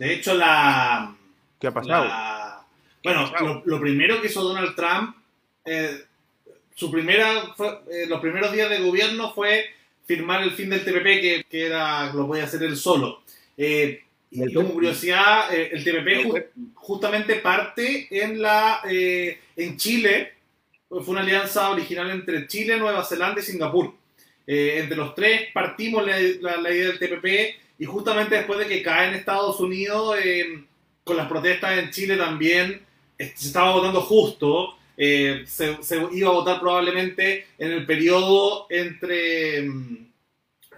De hecho, la. ¿Qué ha pasado? la- bueno, lo, lo primero que hizo Donald Trump, eh, su primera, fue- eh, los primeros días de gobierno fue firmar el fin del TPP, que, que era, lo podía hacer él solo. Eh, y El como curiosidad, el TPP ju- justamente parte en la en Chile. Fue una alianza original entre Chile, Nueva Zelanda y Singapur. Entre los tres partimos la, la- la idea del TPP y justamente después de que cae en Estados Unidos, eh, con las protestas en Chile también, eh, se estaba votando justo. eh, se, iba a votar probablemente en el periodo entre, mm,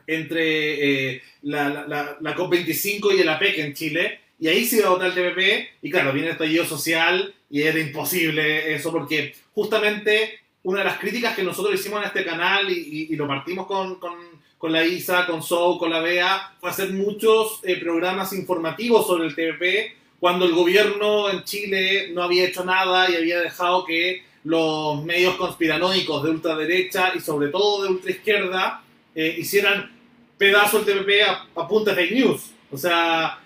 entre la- la COP25 y el APEC en Chile. Y ahí se iba a votar el TPP. Y claro, viene el estallido social y era imposible eso porque justamente una de las críticas que nosotros hicimos en este canal y, y- y lo partimos con, con, con la ISA, con SOU, con la BEA, fue hacer muchos eh, programas informativos sobre el TPP cuando el gobierno en Chile no había hecho nada y había dejado que los medios conspiranoicos de ultraderecha y sobre todo de ultraizquierda eh, hicieran pedazo el TPP a, a punta de fake news. O sea,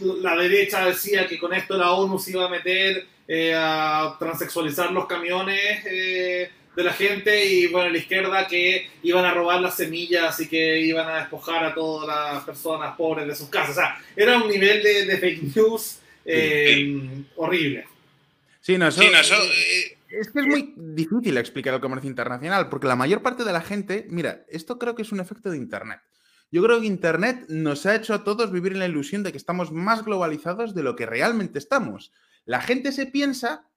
la derecha decía que con esto la ONU se iba a meter eh, a transexualizar los camiones eh, de la gente y bueno, la izquierda que iban a robar las semillas y que iban a despojar a todas las personas pobres de sus casas. O sea, era un nivel de, de fake news eh, horrible. Sí, no, eso, Sí, no, eso, eh, Es que es muy difícil explicar el comercio internacional, porque la mayor parte de la gente, mira, esto creo que es un efecto de Internet. Yo creo que Internet nos ha hecho a todos vivir en la ilusión de que estamos más globalizados de lo que realmente estamos. La gente se piensa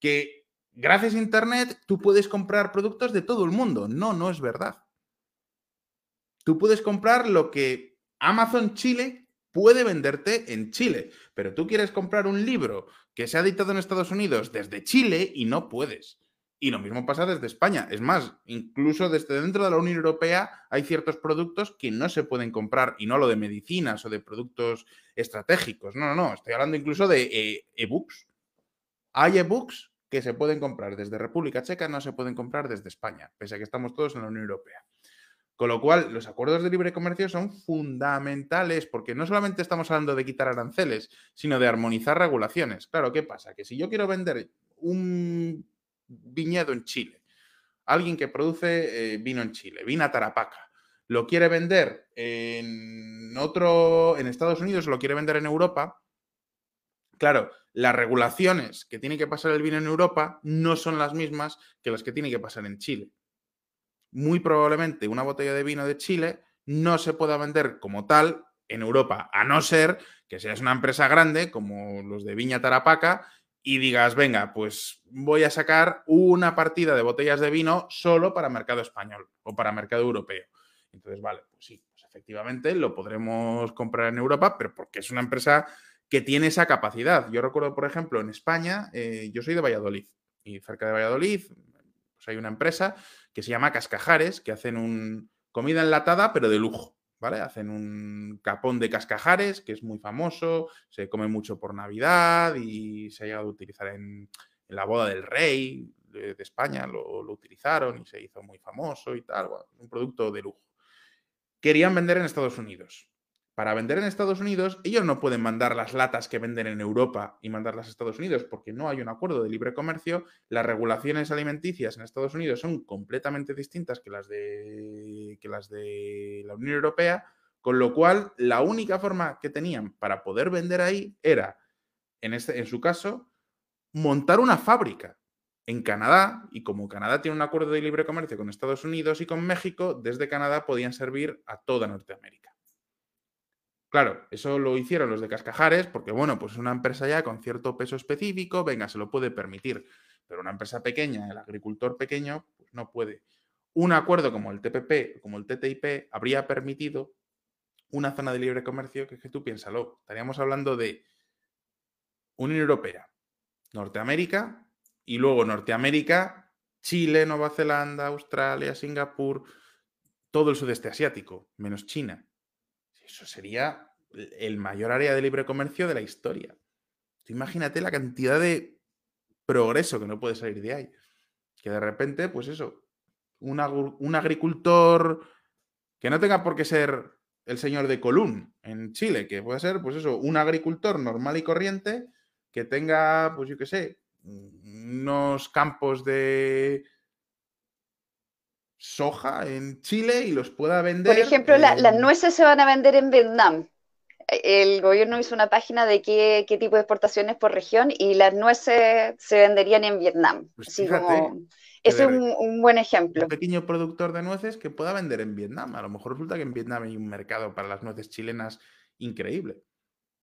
que gracias a Internet tú puedes comprar productos de todo el mundo. No, no es verdad. Tú puedes comprar lo que Amazon Chile puede venderte en Chile, pero tú quieres comprar un libro que se ha editado en Estados Unidos desde Chile y no puedes. Y lo mismo pasa desde España. Es más, incluso desde dentro de la Unión Europea hay ciertos productos que no se pueden comprar, y no lo de medicinas o de productos estratégicos. No, no, no. Estoy hablando incluso de eh, ebooks. Hay ebooks que se pueden comprar desde República Checa, no se pueden comprar desde España, pese a que estamos todos en la Unión Europea. Con lo cual, los acuerdos de libre comercio son fundamentales porque no solamente estamos hablando de quitar aranceles, sino de armonizar regulaciones. Claro, ¿qué pasa? Que si yo quiero vender un viñedo en Chile, alguien que produce eh, vino en Chile, vina Tarapaca, lo quiere vender en otro, en Estados Unidos, lo quiere vender en Europa, claro, las regulaciones que tiene que pasar el vino en Europa no son las mismas que las que tiene que pasar en Chile. Muy probablemente una botella de vino de Chile no se pueda vender como tal en Europa, a no ser que seas una empresa grande como los de Viña Tarapaca y digas, venga, pues voy a sacar una partida de botellas de vino solo para mercado español o para mercado europeo. Entonces, vale, pues sí, pues efectivamente lo podremos comprar en Europa, pero porque es una empresa que tiene esa capacidad. Yo recuerdo, por ejemplo, en España, eh, yo soy de Valladolid y cerca de Valladolid pues hay una empresa que se llama Cascajares, que hacen un comida enlatada, pero de lujo, ¿vale? Hacen un capón de cascajares, que es muy famoso, se come mucho por Navidad y se ha llegado a utilizar en, la boda del rey de, España, lo, utilizaron y se hizo muy famoso y tal, un producto de lujo. Querían vender en Estados Unidos. Para vender en Estados Unidos, ellos no pueden mandar las latas que venden en Europa y mandarlas a Estados Unidos porque no hay un acuerdo de libre comercio. Las regulaciones alimenticias en Estados Unidos son completamente distintas que las de, que las de la Unión Europea, con lo cual la única forma que tenían para poder vender ahí era, en, este, en su caso, montar una fábrica en Canadá, y como Canadá tiene un acuerdo de libre comercio con Estados Unidos y con México, desde Canadá podían servir a toda Norteamérica. Claro, eso lo hicieron los de Cascajares porque, bueno, pues es una empresa ya con cierto peso específico, venga, se lo puede permitir, pero una empresa pequeña, el agricultor pequeño, pues no puede. Un acuerdo como el TPP, como el TTIP, habría permitido una zona de libre comercio que, que tú piénsalo, estaríamos hablando de Unión Europea, Norteamérica y luego Norteamérica, Chile, Nueva Zelanda, Australia, Singapur, todo el sudeste asiático, menos China. Eso sería el mayor área de libre comercio de la historia. Imagínate la cantidad de progreso que no puede salir de ahí. Que de repente, pues eso, un, un agricultor que no tenga por qué ser el señor de Colún en Chile, que puede ser, pues eso, un agricultor normal y corriente que tenga, pues yo qué sé, unos campos de soja en Chile y los pueda vender. Por ejemplo, las nueces se van a vender en Vietnam. El gobierno hizo una página de qué, tipo de exportaciones por región y las nueces se venderían en Vietnam. Pues Así como, ese es un, buen ejemplo. Un pequeño productor de nueces que pueda vender en Vietnam. A lo mejor resulta que en Vietnam hay un mercado para las nueces chilenas increíble.